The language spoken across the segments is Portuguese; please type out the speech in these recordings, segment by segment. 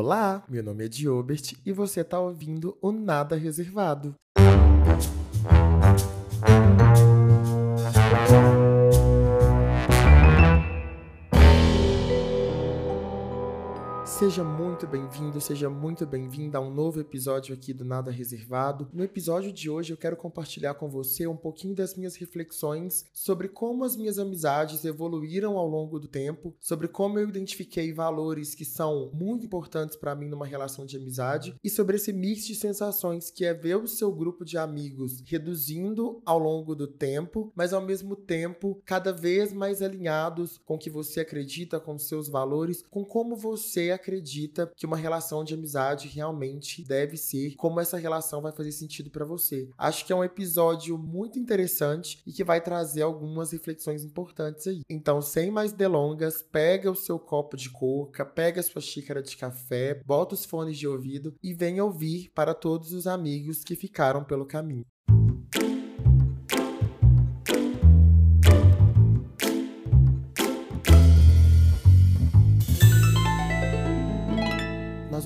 Olá, meu nome é Diobert e você está ouvindo o Nada Reservado. Seja muito bem-vindo, seja muito bem-vinda a um novo episódio aqui do Nada Reservado. No episódio de hoje eu quero compartilhar com você um pouquinho das minhas reflexões sobre como as minhas amizades evoluíram ao longo do tempo, sobre como eu identifiquei valores que são muito importantes para mim numa relação de amizade e sobre esse mix de sensações que é ver o seu grupo de amigos reduzindo ao longo do tempo, mas ao mesmo tempo cada vez mais alinhados com o que você acredita, com seus valores, com como você acredita acredita que uma relação de amizade realmente deve ser, como essa relação vai fazer sentido para você. Acho que é um episódio muito interessante e que vai trazer algumas reflexões importantes aí. Então, sem mais delongas, pega o seu copo de coca, pega a sua xícara de café, bota os fones de ouvido e venha ouvir para todos os amigos que ficaram pelo caminho.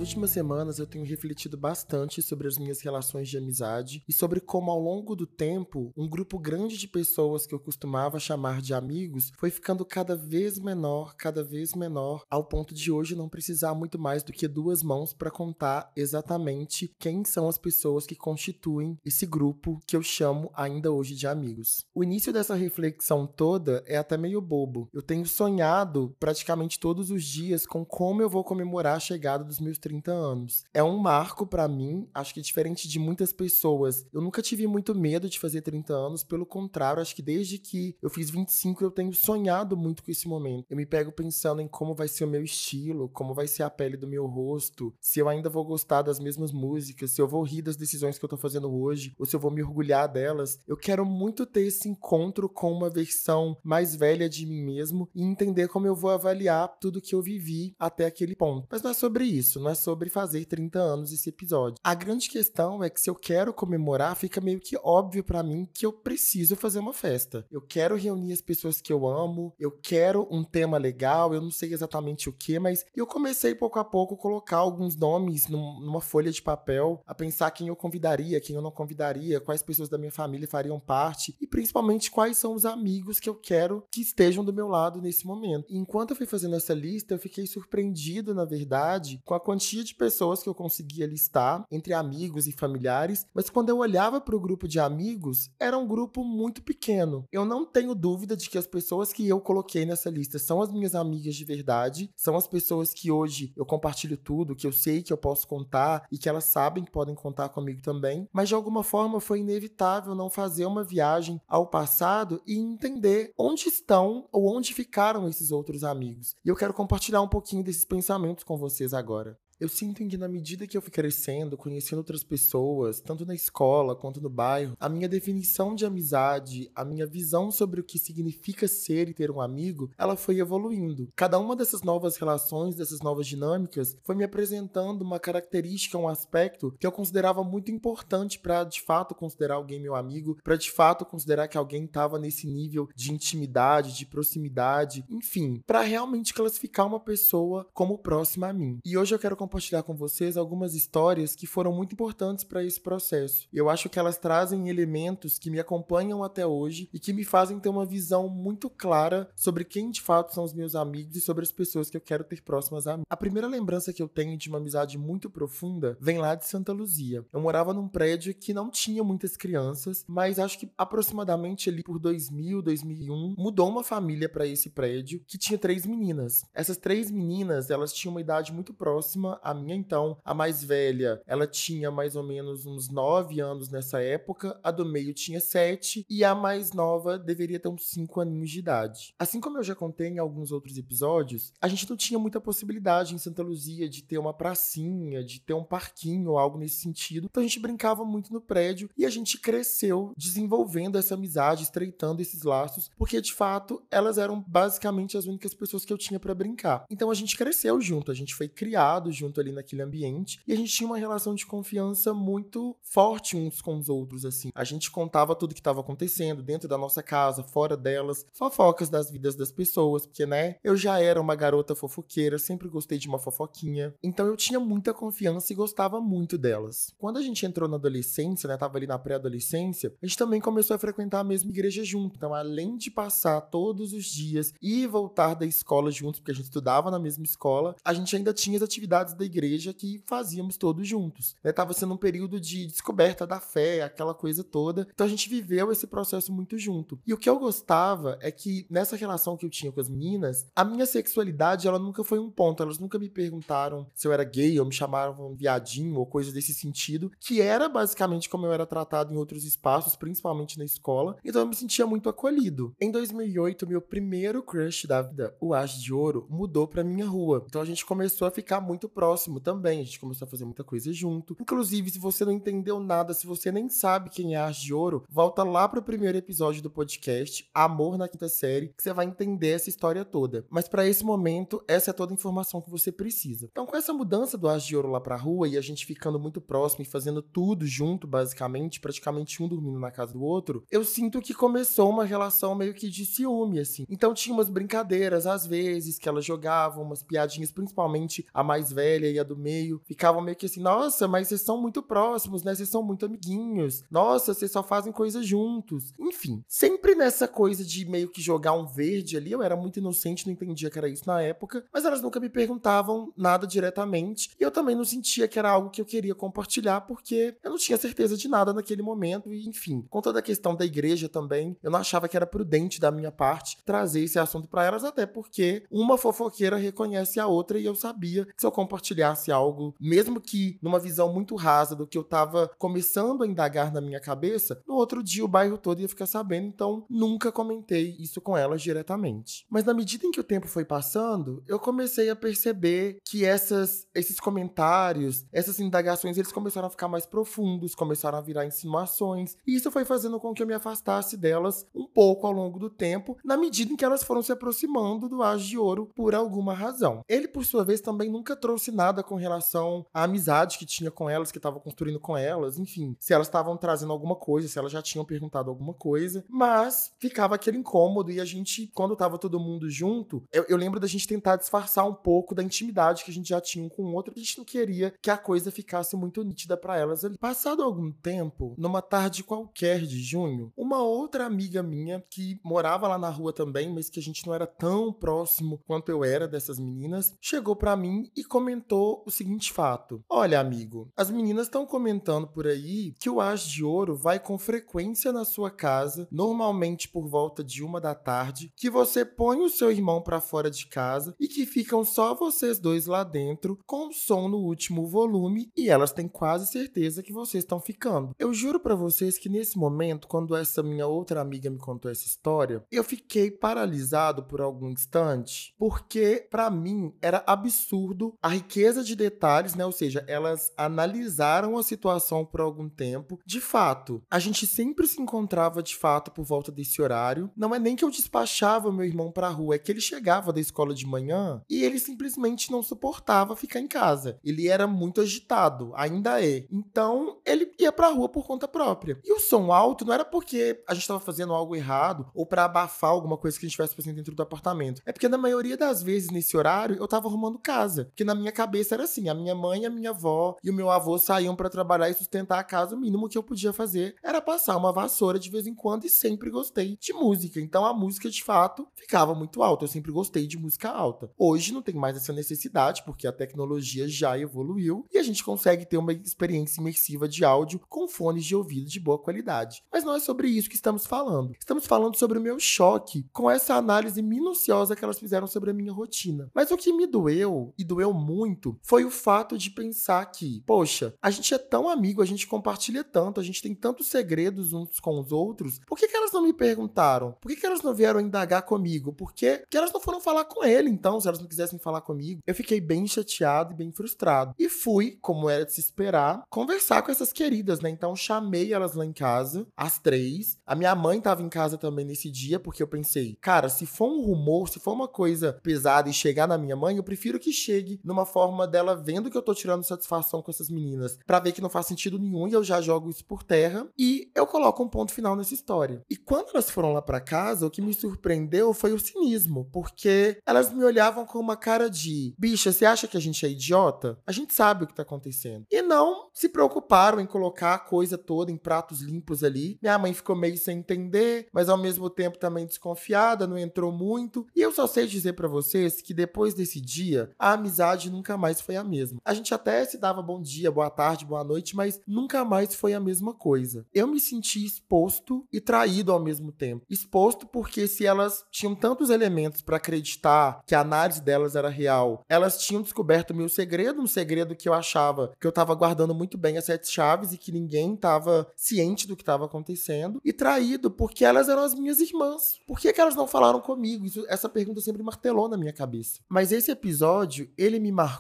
Últimas semanas eu tenho refletido bastante sobre as minhas relações de amizade e sobre como, ao longo do tempo, um grupo grande de pessoas que eu costumava chamar de amigos foi ficando cada vez menor, cada vez menor, ao ponto de hoje não precisar muito mais do que duas mãos para contar exatamente quem são as pessoas que constituem esse grupo que eu chamo ainda hoje de amigos. O início dessa reflexão toda é até meio bobo. Eu tenho sonhado praticamente todos os dias com como eu vou comemorar a chegada dos meus 30 30 anos. É um marco para mim, acho que diferente de muitas pessoas. Eu nunca tive muito medo de fazer 30 anos, pelo contrário, acho que desde que eu fiz 25 eu tenho sonhado muito com esse momento. Eu me pego pensando em como vai ser o meu estilo, como vai ser a pele do meu rosto, se eu ainda vou gostar das mesmas músicas, se eu vou rir das decisões que eu tô fazendo hoje, ou se eu vou me orgulhar delas. Eu quero muito ter esse encontro com uma versão mais velha de mim mesmo e entender como eu vou avaliar tudo que eu vivi até aquele ponto. Mas não é sobre isso, não é sobre fazer 30 anos esse episódio. A grande questão é que se eu quero comemorar, fica meio que óbvio para mim que eu preciso fazer uma festa. Eu quero reunir as pessoas que eu amo, eu quero um tema legal, eu não sei exatamente o que, mas eu comecei pouco a pouco a colocar alguns nomes numa folha de papel, a pensar quem eu convidaria, quem eu não convidaria, quais pessoas da minha família fariam parte e principalmente quais são os amigos que eu quero que estejam do meu lado nesse momento. Enquanto eu fui fazendo essa lista, eu fiquei surpreendido, na verdade, com a quantidade quantia de pessoas que eu conseguia listar entre amigos e familiares, mas quando eu olhava para o grupo de amigos, era um grupo muito pequeno. Eu não tenho dúvida de que as pessoas que eu coloquei nessa lista são as minhas amigas de verdade, são as pessoas que hoje eu compartilho tudo, que eu sei que eu posso contar e que elas sabem que podem contar comigo também, mas de alguma forma foi inevitável não fazer uma viagem ao passado e entender onde estão ou onde ficaram esses outros amigos. E eu quero compartilhar um pouquinho desses pensamentos com vocês agora eu sinto que na medida que eu fui crescendo, conhecendo outras pessoas, tanto na escola quanto no bairro, a minha definição de amizade, a minha visão sobre o que significa ser e ter um amigo, ela foi evoluindo. Cada uma dessas novas relações, dessas novas dinâmicas, foi me apresentando uma característica, um aspecto que eu considerava muito importante para de fato considerar alguém meu amigo, para de fato considerar que alguém estava nesse nível de intimidade, de proximidade, enfim, para realmente classificar uma pessoa como próxima a mim. E hoje eu quero compartilhar com vocês algumas histórias que foram muito importantes para esse processo. Eu acho que elas trazem elementos que me acompanham até hoje e que me fazem ter uma visão muito clara sobre quem de fato são os meus amigos e sobre as pessoas que eu quero ter próximas a mim. A primeira lembrança que eu tenho de uma amizade muito profunda vem lá de Santa Luzia. Eu morava num prédio que não tinha muitas crianças, mas acho que aproximadamente ali por 2000, 2001, mudou uma família para esse prédio que tinha três meninas. Essas três meninas, elas tinham uma idade muito próxima a minha, então, a mais velha, ela tinha mais ou menos uns 9 anos nessa época, a do meio tinha 7 e a mais nova deveria ter uns 5 aninhos de idade. Assim como eu já contei em alguns outros episódios, a gente não tinha muita possibilidade em Santa Luzia de ter uma pracinha, de ter um parquinho ou algo nesse sentido. Então a gente brincava muito no prédio e a gente cresceu desenvolvendo essa amizade, estreitando esses laços, porque de fato elas eram basicamente as únicas pessoas que eu tinha para brincar. Então a gente cresceu junto, a gente foi criado junto junto ali naquele ambiente. E a gente tinha uma relação de confiança muito forte uns com os outros, assim. A gente contava tudo que estava acontecendo dentro da nossa casa, fora delas, fofocas das vidas das pessoas, porque, né, eu já era uma garota fofoqueira, sempre gostei de uma fofoquinha. Então eu tinha muita confiança e gostava muito delas. Quando a gente entrou na adolescência, né, tava ali na pré-adolescência, a gente também começou a frequentar a mesma igreja junto. Então, além de passar todos os dias e voltar da escola juntos, porque a gente estudava na mesma escola, a gente ainda tinha as atividades da igreja que fazíamos todos juntos. Né? Tava sendo um período de descoberta da fé, aquela coisa toda. Então a gente viveu esse processo muito junto. E o que eu gostava é que nessa relação que eu tinha com as meninas, a minha sexualidade ela nunca foi um ponto. Elas nunca me perguntaram se eu era gay ou me chamavam viadinho ou coisa desse sentido, que era basicamente como eu era tratado em outros espaços, principalmente na escola. Então eu me sentia muito acolhido. Em 2008, meu primeiro crush da vida, o As de Ouro, mudou pra minha rua. Então a gente começou a ficar muito próximo também. A gente começou a fazer muita coisa junto. Inclusive, se você não entendeu nada, se você nem sabe quem é As de Ouro, volta lá pro primeiro episódio do podcast, Amor na Quinta Série, que você vai entender essa história toda. Mas para esse momento, essa é toda a informação que você precisa. Então, com essa mudança do As de Ouro lá pra rua e a gente ficando muito próximo e fazendo tudo junto, basicamente, praticamente um dormindo na casa do outro, eu sinto que começou uma relação meio que de ciúme, assim. Então tinha umas brincadeiras, às vezes, que elas jogavam, umas piadinhas, principalmente a mais velha e a do meio, ficavam meio que assim, nossa, mas vocês são muito próximos, né? Vocês são muito amiguinhos. Nossa, vocês só fazem coisas juntos. Enfim, sempre nessa coisa de meio que jogar um verde ali, eu era muito inocente, não entendia que era isso na época, mas elas nunca me perguntavam nada diretamente, e eu também não sentia que era algo que eu queria compartilhar, porque eu não tinha certeza de nada naquele momento, e enfim, com toda a questão da igreja também, eu não achava que era prudente da minha parte trazer esse assunto para elas, até porque uma fofoqueira reconhece a outra e eu sabia que se eu compartilhasse algo, mesmo que numa visão muito rasa do que eu tava começando a indagar na minha cabeça, no outro dia o bairro todo ia ficar sabendo, então nunca comentei isso com elas diretamente. Mas na medida em que o tempo foi passando, eu comecei a perceber que essas, esses comentários, essas indagações, eles começaram a ficar mais profundos, começaram a virar insinuações, e isso foi fazendo com que eu me afastasse delas um pouco ao longo do tempo, na medida em que elas foram se aproximando do As de Ouro por alguma razão. Ele, por sua vez, também nunca trouxe nada com relação à amizade que tinha com elas, que estava construindo com elas, enfim, se elas estavam trazendo alguma coisa, se elas já tinham perguntado alguma coisa, mas ficava aquele incômodo e a gente, quando tava todo mundo junto, eu, eu lembro da gente tentar disfarçar um pouco da intimidade que a gente já tinha um com o outro, a gente não queria que a coisa ficasse muito nítida para elas ali. Passado algum tempo, numa tarde qualquer de junho, uma outra amiga minha que morava lá na rua também, mas que a gente não era tão próximo quanto eu era dessas meninas, chegou para mim e comentou o seguinte fato: Olha, amigo, as meninas estão comentando por aí que o As de Ouro vai com frequência na sua casa, normalmente por volta de uma da tarde, que você põe o seu irmão para fora de casa e que ficam só vocês dois lá dentro, com o som no último volume, e elas têm quase certeza que vocês estão ficando. Eu juro para vocês que nesse momento, quando essa minha outra amiga me contou essa história, eu fiquei paralisado por algum instante, porque para mim era absurdo a de detalhes, né? Ou seja, elas analisaram a situação por algum tempo. De fato, a gente sempre se encontrava de fato por volta desse horário. Não é nem que eu despachava meu irmão pra rua, é que ele chegava da escola de manhã e ele simplesmente não suportava ficar em casa. Ele era muito agitado, ainda é. Então, ele ia pra rua por conta própria. E o som alto não era porque a gente estava fazendo algo errado ou para abafar alguma coisa que a gente estivesse fazendo dentro do apartamento. É porque na maioria das vezes nesse horário eu tava arrumando casa. Porque na minha cabeça era assim: a minha mãe, a minha avó e o meu avô saíam para trabalhar e sustentar a casa. O mínimo que eu podia fazer era passar uma vassoura de vez em quando e sempre gostei de música. Então a música de fato ficava muito alta. Eu sempre gostei de música alta. Hoje não tem mais essa necessidade porque a tecnologia já evoluiu e a gente consegue ter uma experiência imersiva de áudio com fones de ouvido de boa qualidade. Mas não é sobre isso que estamos falando. Estamos falando sobre o meu choque com essa análise minuciosa que elas fizeram sobre a minha rotina. Mas o que me doeu, e doeu muito, foi o fato de pensar que, poxa, a gente é tão amigo, a gente compartilha tanto, a gente tem tantos segredos uns com os outros, por que, que elas não me perguntaram? Por que, que elas não vieram indagar comigo? Por que, que elas não foram falar com ele, então, se elas não quisessem falar comigo? Eu fiquei bem chateado e bem frustrado. E fui, como era de se esperar, conversar com essas queridas, né? Então chamei elas lá em casa, às três. A minha mãe tava em casa também nesse dia, porque eu pensei, cara, se for um rumor, se for uma coisa pesada e chegar na minha mãe, eu prefiro que chegue numa forma dela vendo que eu tô tirando satisfação com essas meninas, para ver que não faz sentido nenhum e eu já jogo isso por terra e eu coloco um ponto final nessa história. E quando elas foram lá para casa, o que me surpreendeu foi o cinismo, porque elas me olhavam com uma cara de: "Bicha, você acha que a gente é idiota? A gente sabe o que tá acontecendo". E não se preocuparam em colocar a coisa toda em pratos limpos ali. Minha mãe ficou meio sem entender, mas ao mesmo tempo também desconfiada, não entrou muito. E eu só sei dizer para vocês que depois desse dia, a amizade nunca mais foi a mesma. A gente até se dava bom dia, boa tarde, boa noite, mas nunca mais foi a mesma coisa. Eu me senti exposto e traído ao mesmo tempo. Exposto porque se elas tinham tantos elementos para acreditar que a análise delas era real, elas tinham descoberto meu segredo, um segredo que eu achava que eu tava guardando muito bem as sete chaves e que ninguém tava ciente do que estava acontecendo. E traído porque elas eram as minhas irmãs. Por que, que elas não falaram comigo? Isso, essa pergunta sempre martelou na minha cabeça. Mas esse episódio, ele me marcou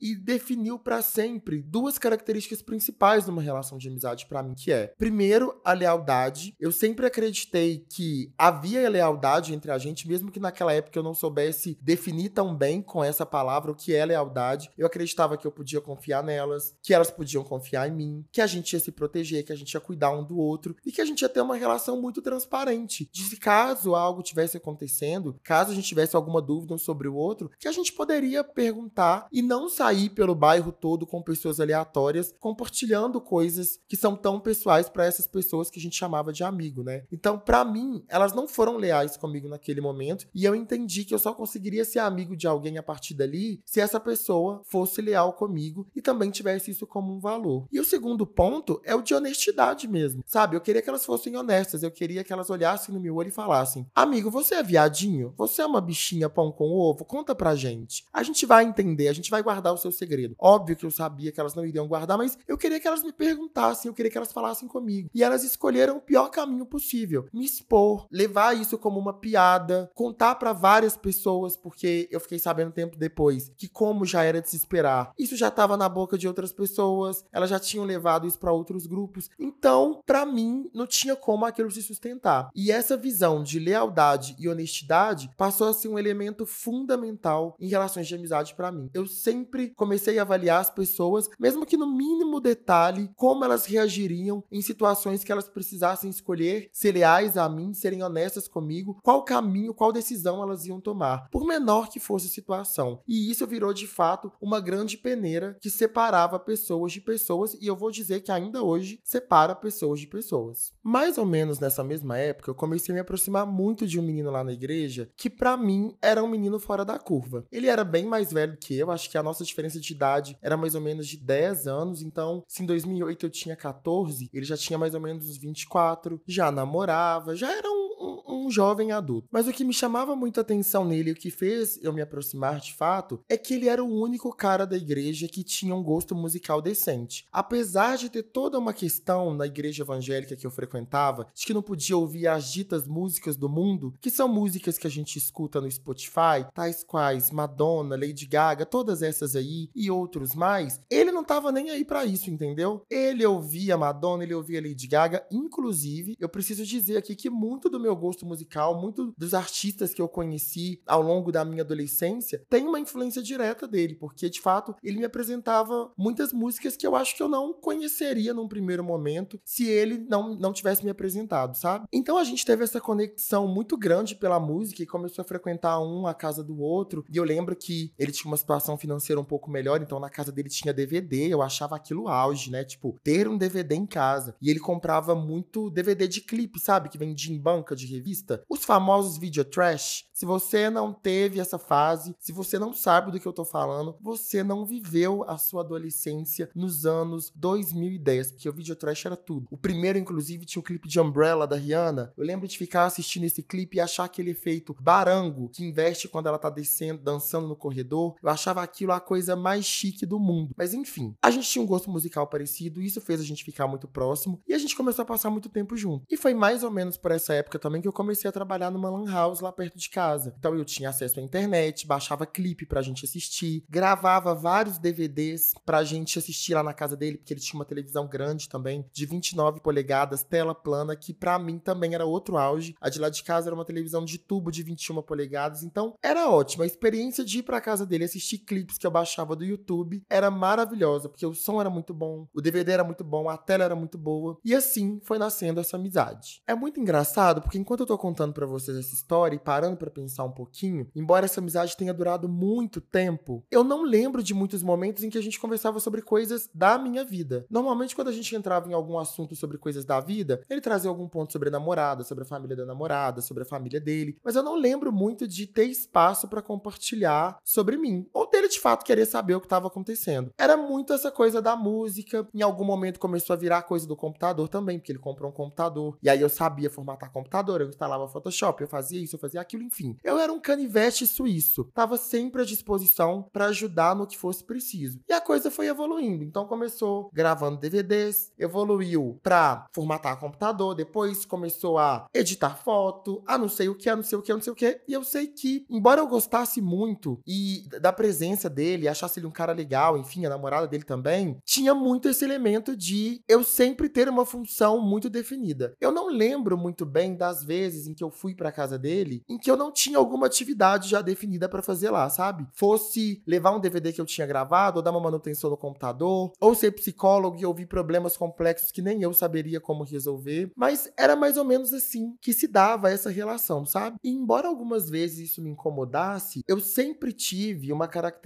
e definiu para sempre duas características principais numa relação de amizade para mim, que é, primeiro, a lealdade. Eu sempre acreditei que havia lealdade entre a gente, mesmo que naquela época eu não soubesse definir tão bem com essa palavra o que é lealdade. Eu acreditava que eu podia confiar nelas, que elas podiam confiar em mim, que a gente ia se proteger, que a gente ia cuidar um do outro e que a gente ia ter uma relação muito transparente. De se caso algo tivesse acontecendo, caso a gente tivesse alguma dúvida um sobre o outro, que a gente poderia perguntar e não sair pelo bairro todo com pessoas aleatórias compartilhando coisas que são tão pessoais para essas pessoas que a gente chamava de amigo, né? Então, para mim, elas não foram leais comigo naquele momento e eu entendi que eu só conseguiria ser amigo de alguém a partir dali se essa pessoa fosse leal comigo e também tivesse isso como um valor. E o segundo ponto é o de honestidade mesmo, sabe? Eu queria que elas fossem honestas, eu queria que elas olhassem no meu olho e falassem: Amigo, você é viadinho? Você é uma bichinha pão com ovo? Conta pra gente. A gente vai entender, a gente vai guardar o seu segredo. Óbvio que eu sabia que elas não iriam guardar, mas eu queria que elas me perguntassem, eu queria que elas falassem comigo. E elas escolheram o pior caminho possível: me expor, levar isso como uma piada, contar para várias pessoas, porque eu fiquei sabendo tempo depois que, como já era de se esperar, isso já estava na boca de outras pessoas, elas já tinham levado isso para outros grupos. Então, para mim, não tinha como aquilo se sustentar. E essa visão de lealdade e honestidade passou a ser um elemento fundamental em relações de amizade para mim. Eu sempre comecei a avaliar as pessoas, mesmo que no mínimo detalhe, como elas reagiriam em situações que elas precisassem escolher ser leais a mim, serem honestas comigo, qual caminho, qual decisão elas iam tomar, por menor que fosse a situação. E isso virou de fato uma grande peneira que separava pessoas de pessoas, e eu vou dizer que ainda hoje separa pessoas de pessoas. Mais ou menos nessa mesma época, eu comecei a me aproximar muito de um menino lá na igreja que, para mim, era um menino fora da curva. Ele era bem mais velho que eu, acho que a nossa diferença de idade era mais ou menos de 10 anos, então, se em 2008 eu tinha 14, ele já tinha mais ou menos uns 24, já namorava, já era um um, jovem adulto. Mas o que me chamava muita atenção nele, o que fez eu me aproximar de fato, é que ele era o único cara da igreja que tinha um gosto musical decente. Apesar de ter toda uma questão na igreja evangélica que eu frequentava, de que não podia ouvir as ditas músicas do mundo, que são músicas que a gente escuta no Spotify, tais quais Madonna, Lady Gaga, todas essas aí e outros mais, ele não tava nem aí para isso, entendeu? Ele ouvia Madonna, ele ouvia Lady Gaga, inclusive, eu preciso dizer aqui que muito do meu gosto musical, muito dos artistas que eu conheci ao longo da minha adolescência, tem uma influência direta dele, porque de fato ele me apresentava muitas músicas que eu acho que eu não conheceria num primeiro momento se ele não, não tivesse me apresentado, sabe? Então a gente teve essa conexão muito grande pela música e começou a frequentar um a casa do outro. E eu lembro que ele tinha uma situação financeira um pouco melhor, então na casa dele tinha DVD, eu achava aquilo auge, né? Tipo, ter um DVD em casa. E ele comprava muito DVD de clipe, sabe? Que vendia em banca de revista. Os famosos video trash. Se você não teve essa fase, se você não sabe do que eu tô falando, você não viveu a sua adolescência nos anos 2010, porque o video trash era tudo. O primeiro, inclusive, tinha o clipe de Umbrella da Rihanna. Eu lembro de ficar assistindo esse clipe e achar aquele efeito barango que investe quando ela tá descendo, dançando no corredor. Eu achava aquilo a coisa mais chique do mundo. Mas enfim, a gente tinha um gosto musical parecido, isso fez a gente ficar muito próximo e a gente começou a passar muito tempo junto. E foi mais ou menos por essa época também que eu comecei comecei a trabalhar numa lan house lá perto de casa. Então eu tinha acesso à internet, baixava clipe pra gente assistir, gravava vários DVDs pra gente assistir lá na casa dele, porque ele tinha uma televisão grande também, de 29 polegadas, tela plana, que pra mim também era outro auge. A de lá de casa era uma televisão de tubo de 21 polegadas, então era ótima. A experiência de ir pra casa dele assistir clipes que eu baixava do YouTube era maravilhosa, porque o som era muito bom, o DVD era muito bom, a tela era muito boa. E assim foi nascendo essa amizade. É muito engraçado, porque enquanto eu tô contando para vocês essa história e parando para pensar um pouquinho, embora essa amizade tenha durado muito tempo, eu não lembro de muitos momentos em que a gente conversava sobre coisas da minha vida. Normalmente, quando a gente entrava em algum assunto sobre coisas da vida, ele trazia algum ponto sobre a namorada, sobre a família da namorada, sobre a família dele, mas eu não lembro muito de ter espaço para compartilhar sobre mim, ou dele de fato querer saber o que estava acontecendo. Era muito essa coisa da música, em algum momento começou a virar coisa do computador também, porque ele comprou um computador, e aí eu sabia formatar computador, eu instalava Photoshop, eu fazia isso, eu fazia aquilo, enfim. Eu era um canivete suíço, tava sempre à disposição para ajudar no que fosse preciso. E a coisa foi evoluindo. Então começou gravando DVDs, evoluiu para formatar computador, depois começou a editar foto, a não sei o que, a não sei o que, a não sei o que. E eu sei que, embora eu gostasse muito e da presença dele, achasse ele um cara legal, enfim, a namorada dele também, tinha muito esse elemento de eu sempre ter uma função muito definida. Eu não lembro muito bem das vezes em que eu fui para casa dele, em que eu não tinha alguma atividade já definida para fazer lá, sabe? Fosse levar um DVD que eu tinha gravado, ou dar uma manutenção no computador, ou ser psicólogo e ouvir problemas complexos que nem eu saberia como resolver, mas era mais ou menos assim que se dava essa relação, sabe? E embora algumas vezes isso me incomodasse, eu sempre tive uma característica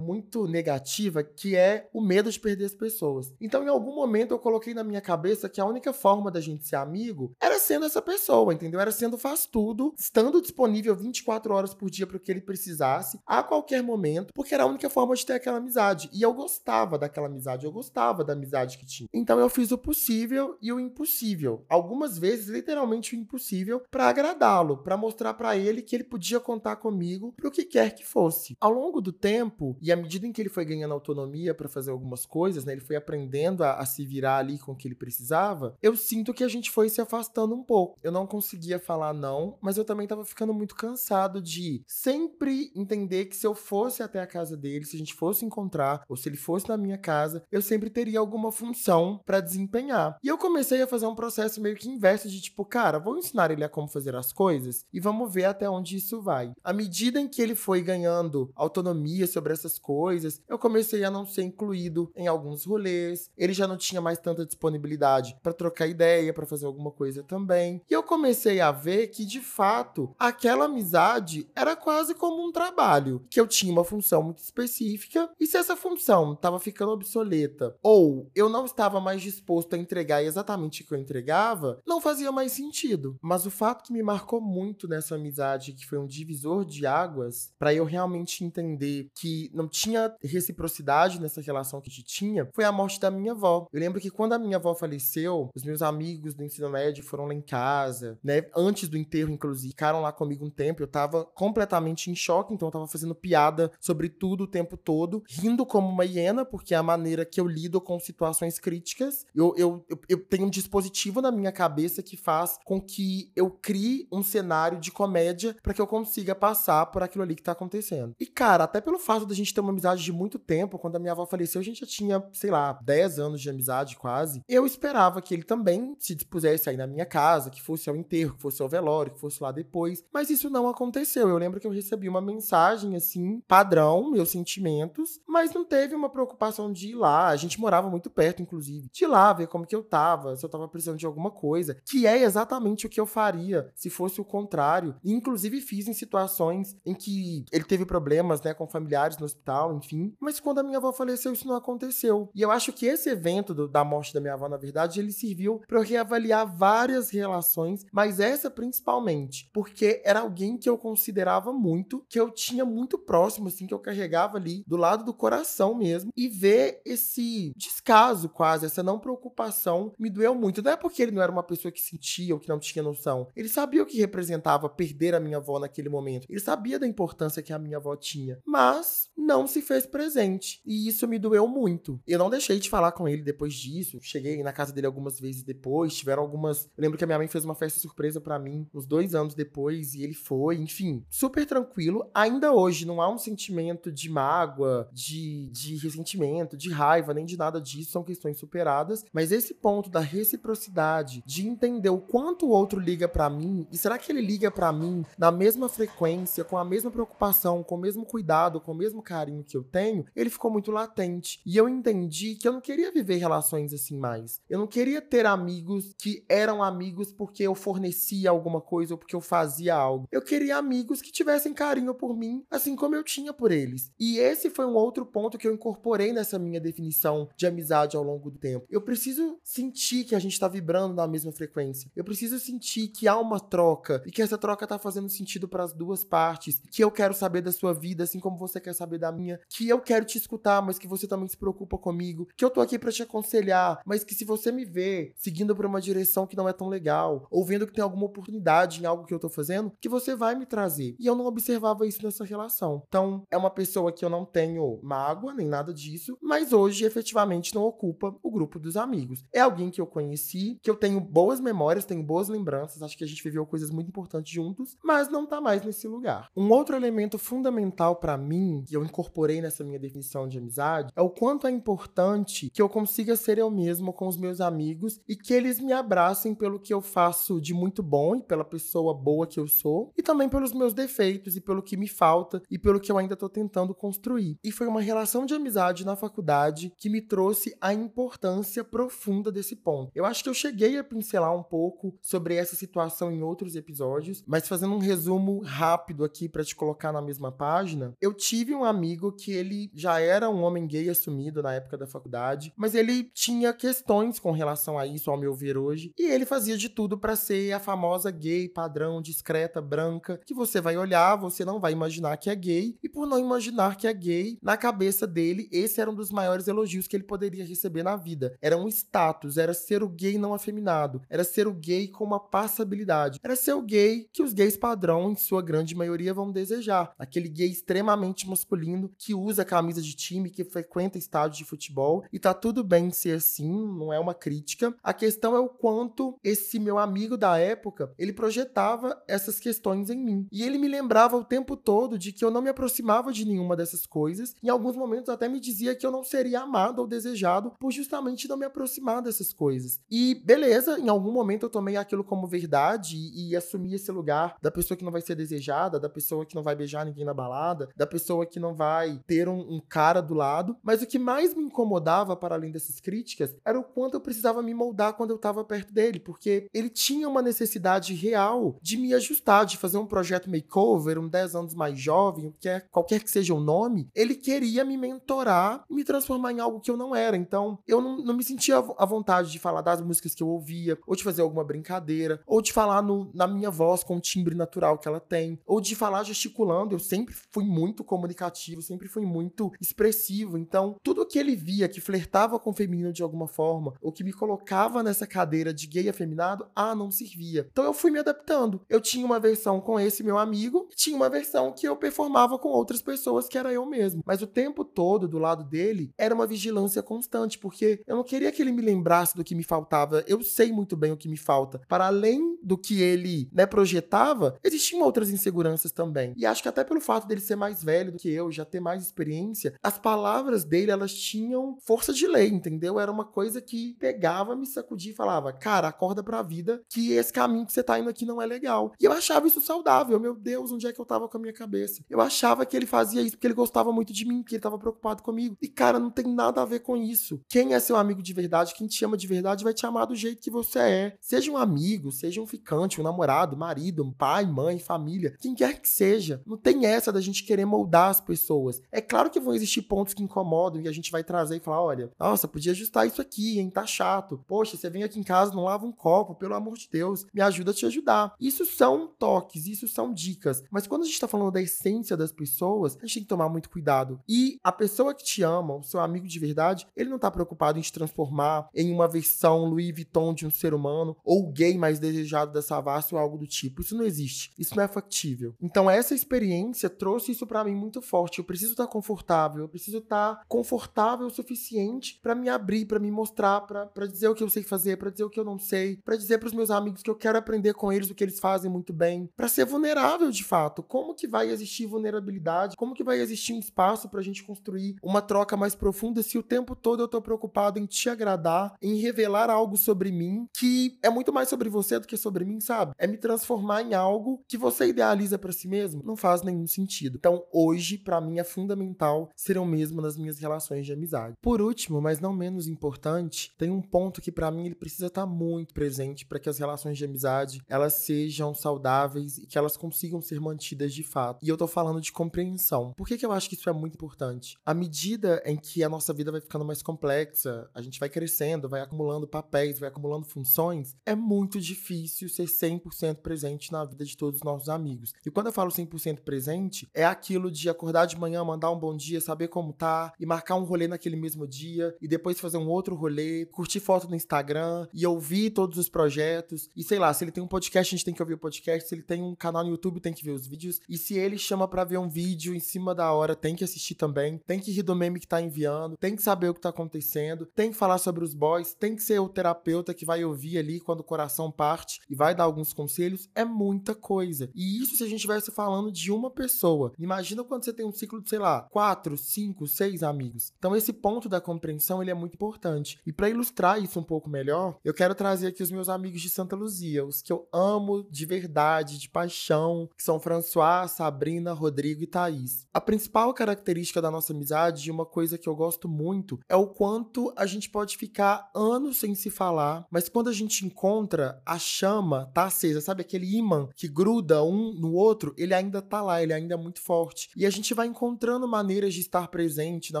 muito negativa que é o medo de perder as pessoas. Então, em algum momento eu coloquei na minha cabeça que a única forma da gente ser amigo era sendo essa pessoa, entendeu? Era sendo faz tudo, estando disponível 24 horas por dia para o que ele precisasse, a qualquer momento, porque era a única forma de ter aquela amizade. E eu gostava daquela amizade, eu gostava da amizade que tinha. Então eu fiz o possível e o impossível. Algumas vezes, literalmente o impossível, para agradá-lo, para mostrar para ele que ele podia contar comigo para o que quer que fosse. Ao longo do tempo, e à medida em que ele foi ganhando autonomia para fazer algumas coisas, né, ele foi aprendendo a, a se virar ali com o que ele precisava, eu sinto que a gente foi se afastando um pouco. Eu não conseguia falar não, mas eu também tava ficando muito cansado de sempre entender que se eu fosse até a casa dele, se a gente fosse encontrar, ou se ele fosse na minha casa, eu sempre teria alguma função para desempenhar. E eu comecei a fazer um processo meio que inverso de tipo, cara, vou ensinar ele a como fazer as coisas e vamos ver até onde isso vai. À medida em que ele foi ganhando autonomia sobre essas coisas, eu comecei a não ser incluído em alguns rolês. Ele já não tinha mais tanta disponibilidade para trocar ideia, para fazer alguma coisa também. E eu comecei a ver que de fato aquela amizade era quase como um trabalho, que eu tinha uma função muito específica e se essa função estava ficando obsoleta ou eu não estava mais disposto a entregar exatamente o que eu entregava, não fazia mais sentido. Mas o fato que me marcou muito nessa amizade, que foi um divisor de águas, para eu realmente entender que não tinha reciprocidade nessa relação que a gente tinha, foi a morte da minha avó. Eu lembro que quando a minha avó faleceu, os meus amigos do ensino médio foram lá em casa, né? Antes do enterro, inclusive, ficaram lá comigo um tempo. Eu tava completamente em choque, então eu tava fazendo piada sobre tudo o tempo todo, rindo como uma hiena, porque é a maneira que eu lido com situações críticas. Eu, eu, eu, eu tenho um dispositivo na minha cabeça que faz com que eu crie um cenário de comédia para que eu consiga passar por aquilo ali que tá acontecendo. E, cara, até pelo fato da gente ter uma amizade de muito tempo, quando a minha avó faleceu, a gente já tinha, sei lá, 10 anos de amizade quase. Eu esperava que ele também se dispusesse aí na minha casa, que fosse ao enterro, que fosse ao velório, que fosse lá depois. Mas isso não aconteceu. Eu lembro que eu recebi uma mensagem assim, padrão, meus sentimentos, mas não teve uma preocupação de ir lá. A gente morava muito perto, inclusive, de ir lá ver como que eu tava, se eu tava precisando de alguma coisa, que é exatamente o que eu faria se fosse o contrário. Inclusive, fiz em situações em que ele teve problemas, né, com familiares no hospital, enfim. Mas quando a minha avó faleceu, isso não aconteceu. E eu acho que esse evento do, da morte da minha avó, na verdade, ele serviu para eu reavaliar várias relações, mas essa principalmente, porque era alguém que eu considerava muito, que eu tinha muito próximo, assim, que eu carregava ali do lado do coração mesmo, e ver esse descaso quase, essa não preocupação, me doeu muito. Não é porque ele não era uma pessoa que sentia ou que não tinha noção. Ele sabia o que representava perder a minha avó naquele momento. Ele sabia da importância que a minha avó tinha, mas não se fez presente. E isso me doeu muito. Eu não deixei de falar com ele depois disso. Cheguei na casa dele algumas vezes depois, tiveram algumas. Eu lembro que a minha mãe fez uma festa surpresa para mim uns dois anos depois e ele foi, enfim, super tranquilo. Ainda hoje não há um sentimento de mágoa, de, de ressentimento, de raiva, nem de nada disso, são questões superadas. Mas esse ponto da reciprocidade, de entender o quanto o outro liga para mim e será que ele liga para mim na mesma frequência, com a mesma preocupação, com o mesmo cuidado, com o mesmo carinho que eu tenho, ele ficou muito latente. E eu entendi que eu não queria viver relações assim mais. Eu não queria ter amigos que eram amigos porque eu fornecia alguma coisa ou porque eu fazia algo. Eu queria amigos que tivessem carinho por mim, assim como eu tinha por eles. E esse foi um outro ponto que eu incorporei nessa minha definição de amizade ao longo do tempo. Eu preciso sentir que a gente está vibrando na mesma frequência. Eu preciso sentir que há uma troca e que essa troca tá fazendo sentido para as duas partes, que eu quero saber da sua vida assim como você quer saber da minha, que eu quero te escutar, mas que você também se preocupa comigo, que eu tô aqui para te aconselhar, mas que se você me vê seguindo por uma direção que não é tão legal, ou vendo que tem alguma oportunidade em algo que eu tô fazendo, que você vai me trazer. E eu não observava isso nessa relação. Então, é uma pessoa que eu não tenho mágoa nem nada disso, mas hoje efetivamente não ocupa o grupo dos amigos. É alguém que eu conheci, que eu tenho boas memórias, tenho boas lembranças, acho que a gente viveu coisas muito importantes juntos, mas não tá mais nesse lugar. Um outro elemento fundamental para mim, que eu incorporei nessa minha definição de amizade, é o quanto é importante que eu consiga ser eu mesmo com os meus amigos e que eles me abracem pelo que eu faço de muito bom e pela pessoa boa que eu sou, e também pelos meus defeitos e pelo que me falta e pelo que eu ainda tô tentando construir. E foi uma relação de amizade na faculdade que me trouxe a importância profunda desse ponto. Eu acho que eu cheguei a pincelar um pouco sobre essa situação em outros episódios, mas fazendo um resumo rápido aqui para te colocar na mesma página, eu tive um amigo que ele já era um homem gay assumido na época da faculdade, mas ele tinha questões com relação a isso, ao meu ver hoje, e ele fazia de tudo para ser a famosa gay padrão, discreta, branca, que você vai olhar, você não vai imaginar que é gay, e por não imaginar que é gay, na cabeça dele, esse era um dos maiores elogios que ele poderia receber na vida. Era um status, era ser o gay não afeminado, era ser o gay com uma passabilidade, era ser o gay que os gays padrão, em sua grande maioria, vão desejar. Aquele gay extremamente masculino que usa camisa de time, que frequenta estádio de futebol, e tá tudo bem ser assim, não é uma crítica. A questão é o quanto esse meu amigo da época, ele projetava essas questões em mim. E ele me lembrava o tempo todo de que eu não me aproximava de nenhuma dessas coisas. Em alguns momentos até me dizia que eu não seria amado ou desejado por justamente não me aproximar dessas coisas. E beleza, em algum momento eu tomei aquilo como verdade e, e assumi esse lugar da pessoa que não vai ser desejada, da pessoa que não vai beijar ninguém na balada, da pessoa que não vai ter um, um cara do lado. Mas o que mais me incomodava, para além dessas críticas, era o quanto eu precisava me moldar quando eu estava perto dele, porque ele tinha uma necessidade real de me ajustar, de fazer um projeto makeover, um 10 anos mais jovem, é, qualquer que seja o nome, ele queria me mentorar me transformar em algo que eu não era. Então, eu não, não me sentia à vontade de falar das músicas que eu ouvia, ou de fazer alguma brincadeira, ou de falar no, na minha voz com o timbre natural que ela tem, ou de falar gesticulando. Eu sempre fui muito comunicativo, sempre fui muito expressivo. Então, tudo que ele via que flertava com o feminino de alguma forma, ou que me colocava nessa cadeira de gay afeminado, ah, não servia. Então, eu fui me adaptando. Eu tinha uma versão com esse meu amigo, tinha uma versão que eu performava com outras pessoas, que era eu mesmo. Mas o tempo todo, do lado dele, era uma vigilância constante, porque eu não queria que ele me lembrasse do que me faltava. Eu sei muito bem o que me falta. Para além do que ele né, projetava, existiam outras inseguranças também. E acho que até pelo fato dele ser mais velho do que eu, já ter mais experiência, as palavras dele, elas tinham força de lei, entendeu? Era uma coisa que pegava, me sacudia e falava, cara, acorda pra vida que esse caminho que você tá indo aqui não é legal. E eu achava isso saudável. Meu Deus, onde é que eu tava com a minha cabeça? Eu achava que ele fazia isso porque ele gostava muito de mim, porque ele tava preocupado comigo. E, cara, não tem nada a ver com isso. Quem é seu amigo de verdade, quem te ama de verdade, vai te amar do jeito que você é. Seja um amigo, seja um ficante, um namorado, marido, um pai, mãe, família, quem quer que seja. Não tem essa da gente querer moldar as pessoas. É claro que vão existir pontos que incomodam e a gente vai trazer e falar: olha, nossa, podia ajustar isso aqui, hein? Tá chato. Poxa, você vem aqui em casa, não lava um copo, pelo amor de Deus, me ajuda a te ajudar. Isso são toques, isso são dicas. Mas quando a gente tá falando da essência das pessoas, a gente tem que tomar muito cuidado. E a pessoa que te ama, o seu amigo de verdade, ele não tá preocupado em te transformar em uma versão Louis Vuitton de um ser humano ou gay mais desejado da Savassi ou algo do tipo. Isso não existe. Isso não é factível. Então, essa experiência trouxe isso para mim muito forte. Eu preciso estar tá confortável, eu preciso estar tá confortável o suficiente para me abrir, para me mostrar, para dizer o que eu sei fazer, para dizer o que eu não sei, para dizer para os meus amigos que eu quero aprender com eles o que eles fazem muito bem, para ser vulnerável de fato. Como que vai existir vulnerabilidade? Como que vai existir um espaço pra gente construir uma troca mais profunda se o tempo todo eu tô preocupado em te agradar, em revelar algo sobre mim que é muito mais sobre você do que sobre mim, sabe? É me transformar em algo que você idealiza para si mesmo? Não faz nenhum sentido. Então, hoje, para mim, é fundamental ser o mesmo nas minhas relações de amizade. Por último, mas não menos importante, tem um ponto que para mim ele precisa estar tá muito presente para que as relações de amizade elas sejam saudáveis e que elas consigam ser mantidas de fato. E eu tô falando de compreensão. Por que, que eu acho que isso é muito importante? À medida em que a nossa vida vai ficando mais complexa, a gente vai crescendo, vai acumulando papéis, vai acumulando funções, é muito difícil ser 100% presente na vida de todos os nossos amigos. E quando eu falo 100% presente, é aquilo de acordar de manhã, mandar um bom dia, saber como tá e marcar um rolê naquele mesmo dia e depois fazer um outro rolê, curtir foto no Instagram e ouvir todos os projetos. E sei lá, se ele tem um podcast, a gente tem que ouvir o podcast. Se ele tem um canal no YouTube, tem que ver os vídeos. E se ele chama para ver um vídeo em cima da hora, tem que assistir também. Tem que rir do meme que tá enviando, tem que saber o que tá acontecendo, tem que falar sobre os boys, tem que ser o terapeuta que vai ouvir ali quando o coração parte e vai dar alguns conselhos. É muita coisa. E isso se a gente estivesse falando de uma pessoa. Imagina quando você tem um ciclo de, sei lá, quatro, cinco, seis amigos. Então esse ponto da compreensão ele é muito importante. E para ilustrar isso um pouco melhor, eu quero trazer aqui os meus amigos de Santa Luzia, os que eu amo de verdade, de paixão, que são François, Sabrina, Rodrigo e Thaís. A principal característica da nossa amizade, e uma coisa que eu gosto muito, é o quanto a gente pode ficar anos sem se falar, mas quando a gente encontra, a chama tá acesa, sabe aquele imã que gruda um no outro, ele ainda tá lá, ele ainda é muito forte. E a gente vai encontrando maneiras de estar presente na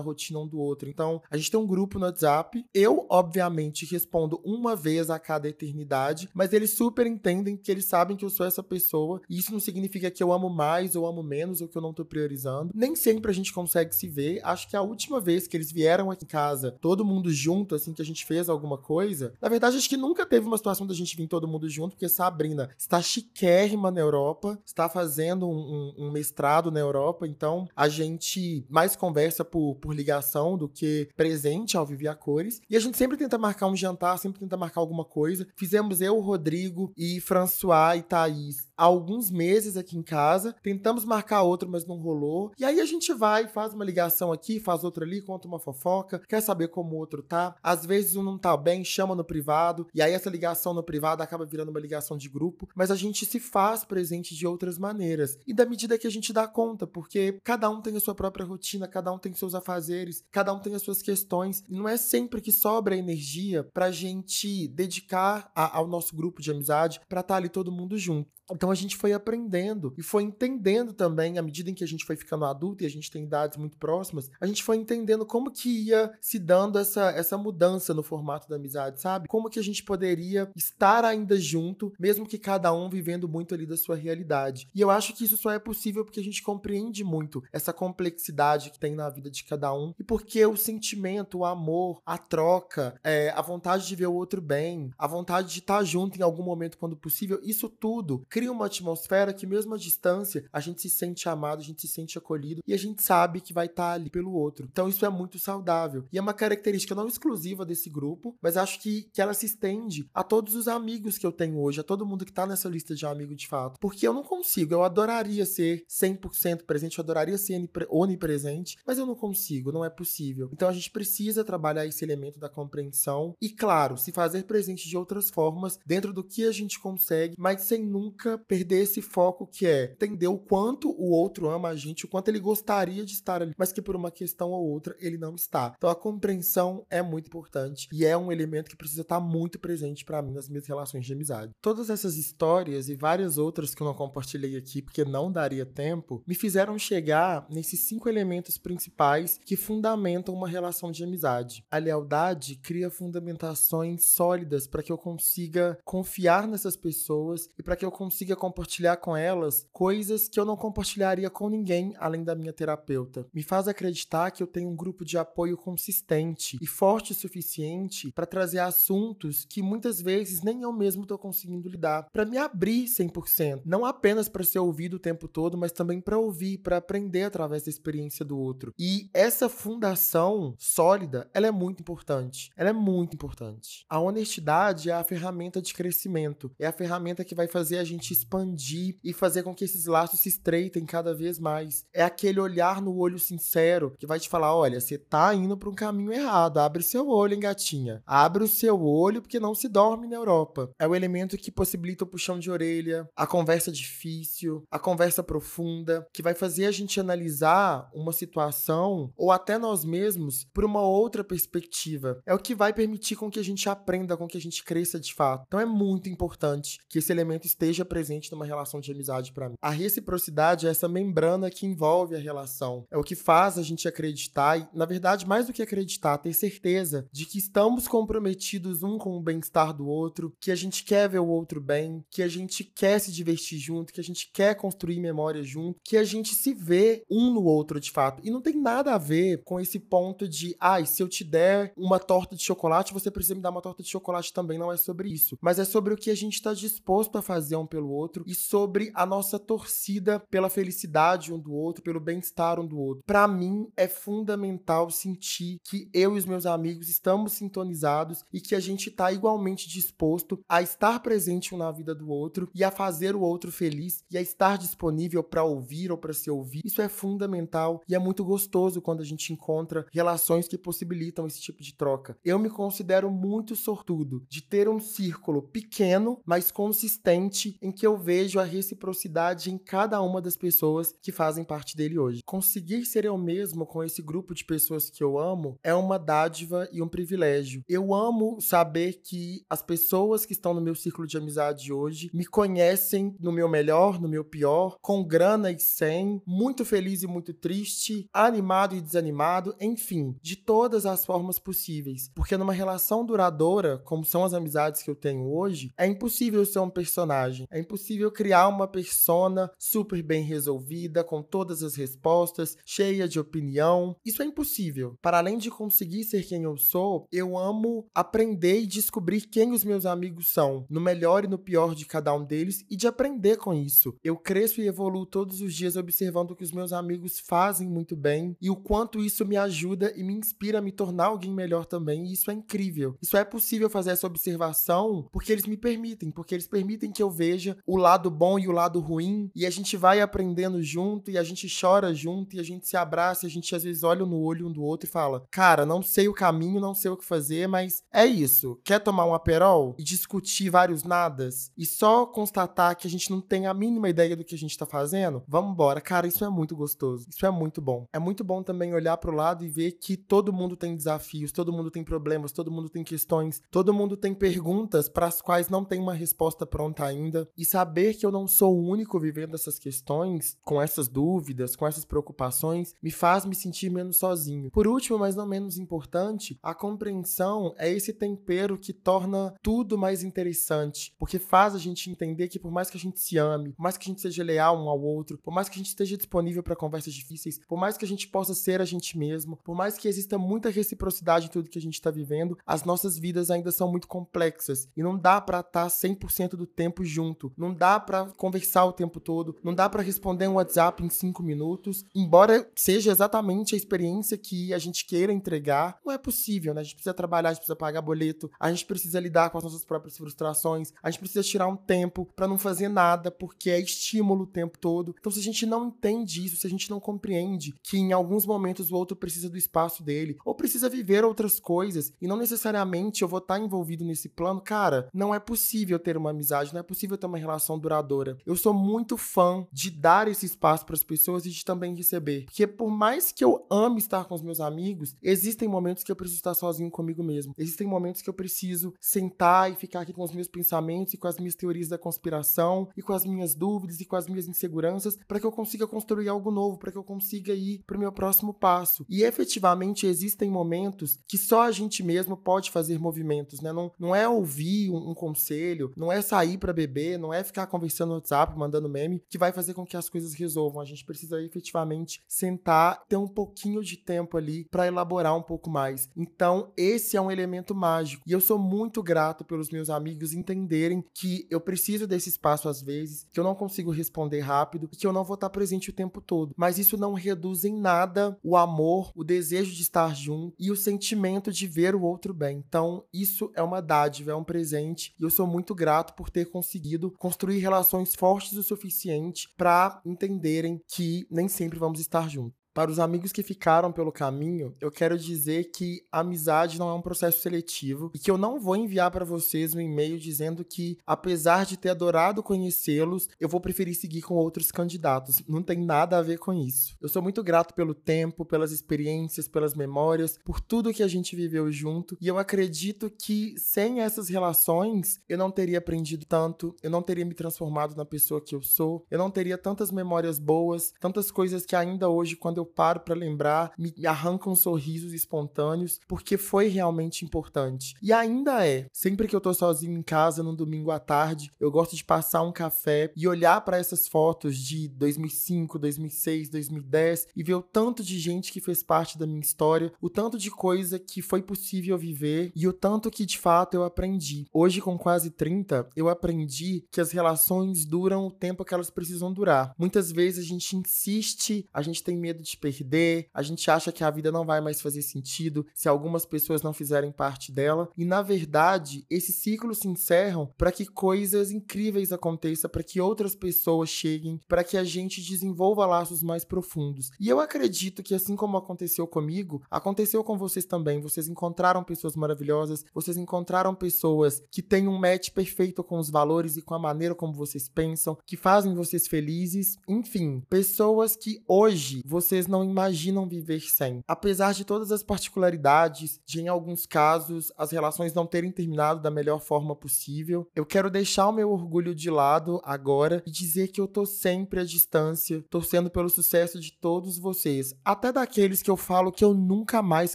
rotina um do outro. Então, a gente tem um grupo no WhatsApp. Eu, obviamente, respondo uma vez a cada eternidade, mas eles super entendem que eles sabem que eu sou essa pessoa. E isso não significa que eu amo mais ou amo menos ou que eu não tô priorizando. Nem sempre a gente consegue se ver. Acho que a última vez que eles vieram aqui em casa, todo mundo junto, assim, que a gente fez alguma coisa. Na verdade, acho que nunca teve uma situação da gente vir todo mundo junto, porque Sabrina está chiquérrima na Europa, está fazendo um, um, um mestrado na Europa, então a gente mais conversa por, por ligação do que presente ao viver a cores. E a gente sempre tenta marcar um jantar, sempre tenta marcar alguma coisa. Fizemos eu, Rodrigo e François e Thaís há alguns meses aqui em casa. Tentamos marcar outro, mas não rolou. E aí a gente vai, faz uma ligação aqui, faz outra ali, conta uma fofoca, quer saber como o outro tá. Às vezes um não tá bem, chama no privado, e aí essa ligação no privado acaba virando uma ligação de grupo, mas a gente se faz presente de outras maneiras. E da medida que a gente dá conta, porque cada um tem a sua própria rotina, cada um tem seus afazeres, cada um tem as suas questões, e não é sempre que sobra energia pra gente dedicar a, ao nosso grupo de amizade para estar tá ali todo mundo junto. Então a gente foi aprendendo e foi entendendo também, à medida em que a gente foi ficando adulto e a gente tem idades muito próximas, a gente foi entendendo como que ia se dando essa, essa mudança no formato da amizade, sabe? Como que a gente poderia estar ainda junto, mesmo que cada um vivendo muito ali da sua realidade. E eu acho que isso só é possível porque a gente compreende muito essa complexidade que tem na vida de cada um e porque o sentimento, o amor, a troca, é, a vontade de ver o outro bem, a vontade de estar junto em algum momento quando possível, isso tudo cria uma atmosfera que, mesmo à distância, a gente se sente amado, a gente se sente acolhido e a gente sabe que vai estar tá ali pelo outro. Então, isso é muito saudável. E é uma característica não exclusiva desse grupo, mas acho que, que ela se estende a todos os amigos que eu tenho hoje, a todo mundo que tá nessa lista de amigos de fato. Porque eu não consigo, eu adoraria ser 100% presente, eu adoraria ser onipresente, mas eu não consigo, não é possível. Então, a gente precisa trabalhar esse elemento da compreensão e, claro, se fazer presente de outras formas, dentro do que a gente consegue, mas sem nunca perder esse foco que é entender o quanto o outro ama a gente, o quanto ele gostaria de estar ali, mas que por uma questão ou outra ele não está. Então a compreensão é muito importante e é um elemento que precisa estar muito presente para mim nas minhas relações de amizade. Todas essas histórias e várias outras que eu não compartilhei aqui porque não daria tempo, me fizeram chegar nesses cinco elementos principais que fundamentam uma relação de amizade. A lealdade cria fundamentações sólidas para que eu consiga confiar nessas pessoas e para que eu consiga consiga compartilhar com elas coisas que eu não compartilharia com ninguém além da minha terapeuta. Me faz acreditar que eu tenho um grupo de apoio consistente e forte o suficiente para trazer assuntos que muitas vezes nem eu mesmo estou conseguindo lidar, para me abrir 100%, não apenas para ser ouvido o tempo todo, mas também para ouvir, para aprender através da experiência do outro. E essa fundação sólida, ela é muito importante. Ela é muito importante. A honestidade é a ferramenta de crescimento, é a ferramenta que vai fazer a gente expandir e fazer com que esses laços se estreitem cada vez mais. É aquele olhar no olho sincero que vai te falar: olha, você tá indo para um caminho errado, abre seu olho, hein, gatinha. Abre o seu olho porque não se dorme na Europa. É o elemento que possibilita o puxão de orelha, a conversa difícil, a conversa profunda, que vai fazer a gente analisar uma situação ou até nós mesmos por uma outra perspectiva. É o que vai permitir com que a gente aprenda, com que a gente cresça de fato. Então é muito importante que esse elemento esteja presente numa relação de amizade para mim. A reciprocidade é essa membrana que envolve a relação. É o que faz a gente acreditar e, na verdade, mais do que acreditar, ter certeza de que estamos comprometidos um com o bem-estar do outro, que a gente quer ver o outro bem, que a gente quer se divertir junto, que a gente quer construir memórias junto, que a gente se vê um no outro de fato. E não tem nada a ver com esse ponto de, ai, ah, se eu te der uma torta de chocolate, você precisa me dar uma torta de chocolate também. Não é sobre isso. Mas é sobre o que a gente está disposto a fazer um pelo outro e sobre a nossa torcida pela felicidade um do outro, pelo bem-estar um do outro. Para mim, é fundamental sentir que eu e os meus amigos estamos sintonizados e que a gente está igualmente disposto a estar presente um na vida do outro e a fazer o outro feliz e a estar disponível para ouvir ou para se ouvir. Isso é fundamental e é muito gostoso quando a gente encontra relações que possibilitam esse tipo de troca. Eu me considero muito sortudo de ter um círculo pequeno, mas consistente, em que eu vejo a reciprocidade em cada uma das pessoas que fazem parte dele hoje. Conseguir ser eu mesmo com esse grupo de pessoas que eu amo é uma dádiva e um privilégio. Eu amo saber que as pessoas que estão no meu círculo de amizade hoje me conhecem no meu melhor, no meu pior, com grana e sem, muito feliz e muito triste, animado e desanimado, enfim, de todas as formas possíveis. Porque numa relação duradoura, como são as amizades que eu tenho hoje, é impossível ser um personagem. É impossível criar uma persona super bem resolvida, com todas as respostas, cheia de opinião. Isso é impossível. Para além de conseguir ser quem eu sou, eu amo aprender e descobrir quem os meus amigos são, no melhor e no pior de cada um deles, e de aprender com isso. Eu cresço e evoluo todos os dias observando o que os meus amigos fazem muito bem e o quanto isso me ajuda e me inspira a me tornar alguém melhor também. E isso é incrível. Isso é possível fazer essa observação porque eles me permitem, porque eles permitem que eu veja o lado bom e o lado ruim, e a gente vai aprendendo junto, e a gente chora junto, e a gente se abraça, e a gente às vezes olha no olho um do outro e fala: Cara, não sei o caminho, não sei o que fazer, mas é isso. Quer tomar um aperol e discutir vários nadas e só constatar que a gente não tem a mínima ideia do que a gente tá fazendo? Vamos embora. Cara, isso é muito gostoso. Isso é muito bom. É muito bom também olhar pro lado e ver que todo mundo tem desafios, todo mundo tem problemas, todo mundo tem questões, todo mundo tem perguntas para as quais não tem uma resposta pronta ainda. E saber que eu não sou o único vivendo essas questões, com essas dúvidas, com essas preocupações, me faz me sentir menos sozinho. Por último, mas não menos importante, a compreensão é esse tempero que torna tudo mais interessante, porque faz a gente entender que por mais que a gente se ame, por mais que a gente seja leal um ao outro, por mais que a gente esteja disponível para conversas difíceis, por mais que a gente possa ser a gente mesmo, por mais que exista muita reciprocidade em tudo que a gente está vivendo, as nossas vidas ainda são muito complexas e não dá para estar tá 100% do tempo junto, não dá para conversar o tempo todo, não dá para responder um WhatsApp em 5 minutos, embora seja exatamente a experiência que a gente queira entregar, não é possível, né? A gente precisa trabalhar, a gente precisa pagar boleto, a gente precisa lidar com as nossas próprias frustrações, a gente precisa tirar um tempo para não fazer nada, porque é estímulo o tempo todo. Então, se a gente não entende isso, se a gente não compreende que em alguns momentos o outro precisa do espaço dele, ou precisa viver outras coisas, e não necessariamente eu vou estar envolvido nesse plano, cara, não é possível ter uma amizade, não é possível ter uma relação duradoura. Eu sou muito fã de dar esse espaço para as pessoas e de também receber. Porque por mais que eu ame estar com os meus amigos, existem momentos que eu preciso estar sozinho comigo mesmo. Existem momentos que eu preciso sentar e ficar aqui com os meus pensamentos e com as minhas teorias da conspiração e com as minhas dúvidas e com as minhas inseguranças para que eu consiga construir algo novo, para que eu consiga ir para o meu próximo passo. E efetivamente existem momentos que só a gente mesmo pode fazer movimentos, né? Não, não é ouvir um, um conselho, não é sair para beber, não é ficar conversando no WhatsApp, mandando meme, que vai fazer com que as coisas resolvam. A gente precisa efetivamente sentar, ter um pouquinho de tempo ali para elaborar um pouco mais. Então, esse é um elemento mágico. E eu sou muito grato pelos meus amigos entenderem que eu preciso desse espaço às vezes, que eu não consigo responder rápido e que eu não vou estar presente o tempo todo. Mas isso não reduz em nada o amor, o desejo de estar junto e o sentimento de ver o outro bem. Então, isso é uma dádiva, é um presente e eu sou muito grato por ter conseguido relações fortes o suficiente para entenderem que nem sempre vamos estar juntos. Para os amigos que ficaram pelo caminho, eu quero dizer que amizade não é um processo seletivo e que eu não vou enviar para vocês um e-mail dizendo que, apesar de ter adorado conhecê-los, eu vou preferir seguir com outros candidatos. Não tem nada a ver com isso. Eu sou muito grato pelo tempo, pelas experiências, pelas memórias, por tudo que a gente viveu junto e eu acredito que sem essas relações eu não teria aprendido tanto, eu não teria me transformado na pessoa que eu sou, eu não teria tantas memórias boas, tantas coisas que ainda hoje, quando eu eu paro para lembrar, me arrancam sorrisos espontâneos, porque foi realmente importante. E ainda é. Sempre que eu tô sozinho em casa no domingo à tarde, eu gosto de passar um café e olhar para essas fotos de 2005, 2006, 2010 e ver o tanto de gente que fez parte da minha história, o tanto de coisa que foi possível viver e o tanto que de fato eu aprendi. Hoje, com quase 30, eu aprendi que as relações duram o tempo que elas precisam durar. Muitas vezes a gente insiste, a gente tem medo de de perder, a gente acha que a vida não vai mais fazer sentido se algumas pessoas não fizerem parte dela. E na verdade, esses ciclos se encerram para que coisas incríveis aconteçam, para que outras pessoas cheguem, para que a gente desenvolva laços mais profundos. E eu acredito que assim como aconteceu comigo, aconteceu com vocês também. Vocês encontraram pessoas maravilhosas, vocês encontraram pessoas que têm um match perfeito com os valores e com a maneira como vocês pensam, que fazem vocês felizes. Enfim, pessoas que hoje vocês vocês não imaginam viver sem. Apesar de todas as particularidades, de em alguns casos as relações não terem terminado da melhor forma possível, eu quero deixar o meu orgulho de lado agora e dizer que eu tô sempre à distância, torcendo pelo sucesso de todos vocês, até daqueles que eu falo que eu nunca mais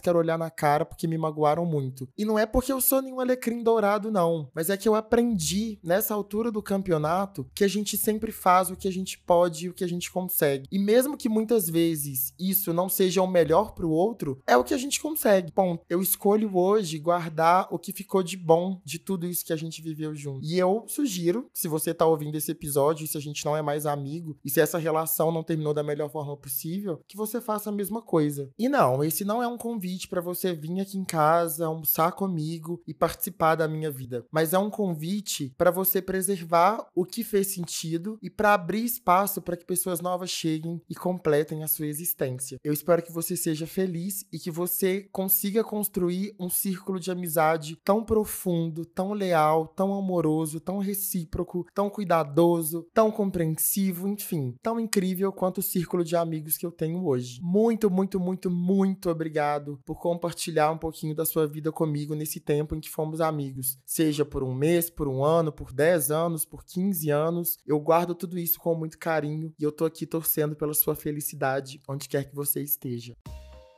quero olhar na cara porque me magoaram muito. E não é porque eu sou nenhum alecrim dourado, não, mas é que eu aprendi nessa altura do campeonato que a gente sempre faz o que a gente pode e o que a gente consegue. E mesmo que muitas vezes isso não seja o melhor para o outro, é o que a gente consegue. Bom, eu escolho hoje guardar o que ficou de bom de tudo isso que a gente viveu junto. E eu sugiro, se você tá ouvindo esse episódio, se a gente não é mais amigo, e se essa relação não terminou da melhor forma possível, que você faça a mesma coisa. E não, esse não é um convite para você vir aqui em casa, almoçar comigo e participar da minha vida, mas é um convite para você preservar o que fez sentido e para abrir espaço para que pessoas novas cheguem e completem a sua existência existência. Eu espero que você seja feliz e que você consiga construir um círculo de amizade tão profundo, tão leal, tão amoroso, tão recíproco, tão cuidadoso, tão compreensivo, enfim, tão incrível quanto o círculo de amigos que eu tenho hoje. Muito, muito, muito, muito obrigado por compartilhar um pouquinho da sua vida comigo nesse tempo em que fomos amigos. Seja por um mês, por um ano, por 10 anos, por 15 anos. Eu guardo tudo isso com muito carinho e eu tô aqui torcendo pela sua felicidade onde quer que você esteja.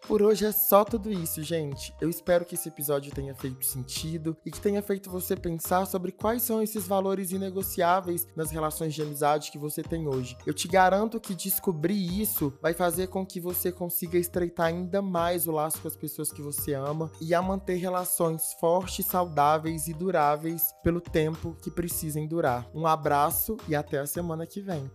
Por hoje é só tudo isso, gente. Eu espero que esse episódio tenha feito sentido e que tenha feito você pensar sobre quais são esses valores inegociáveis nas relações de amizade que você tem hoje. Eu te garanto que descobrir isso vai fazer com que você consiga estreitar ainda mais o laço com as pessoas que você ama e a manter relações fortes, saudáveis e duráveis pelo tempo que precisem durar. Um abraço e até a semana que vem.